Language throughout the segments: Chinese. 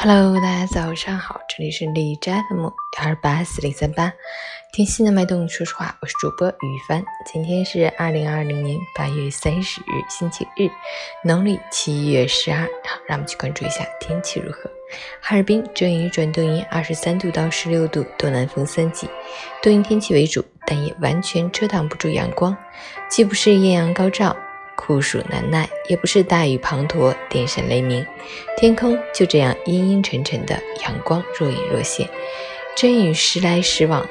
Hello，大家早上好，这里是李斋 FM 幺二八四零三八，听心的脉动说实话，我是主播于帆。今天是二零二零年八月三十日，星期日，农历七月十二。好，让我们去关注一下天气如何。哈尔滨阵雨转多云，二十三度到十六度，东南风三级，多云天气为主，但也完全遮挡不住阳光，既不是艳阳高照。酷暑难耐，也不是大雨滂沱、电闪雷鸣，天空就这样阴阴沉沉的，阳光若隐若现，阵雨时来时往。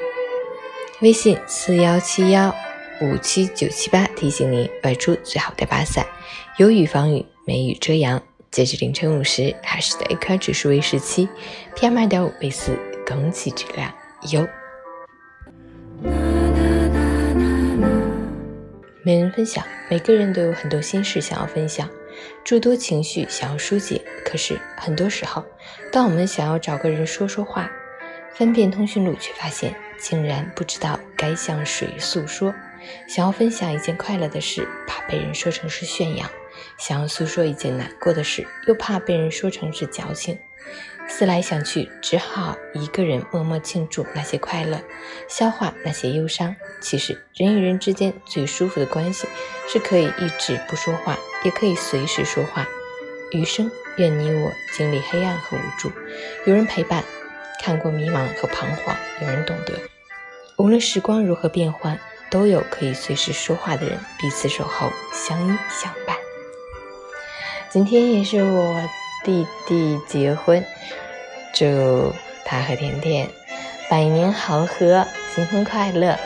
微信四幺七幺五七九七八提醒您外出最好带把伞，有雨防雨，没雨遮阳。截至凌晨五时，海市的 AQI 指数为十七，PM 二点五为四，空气质量优。没人分享，每个人都有很多心事想要分享，诸多情绪想要疏解。可是很多时候，当我们想要找个人说说话，翻遍通讯录，却发现竟然不知道该向谁诉说。想要分享一件快乐的事，怕被人说成是炫耀；想要诉说一件难过的事，又怕被人说成是矫情。思来想去，只好一个人默默庆祝那些快乐，消化那些忧伤。其实，人与人之间最舒服的关系，是可以一直不说话，也可以随时说话。余生，愿你我经历黑暗和无助，有人陪伴；看过迷茫和彷徨，有人懂得。无论时光如何变换，都有可以随时说话的人，彼此守候，相依相伴。今天也是我。弟弟结婚，祝他和甜甜百年好合，新婚快乐！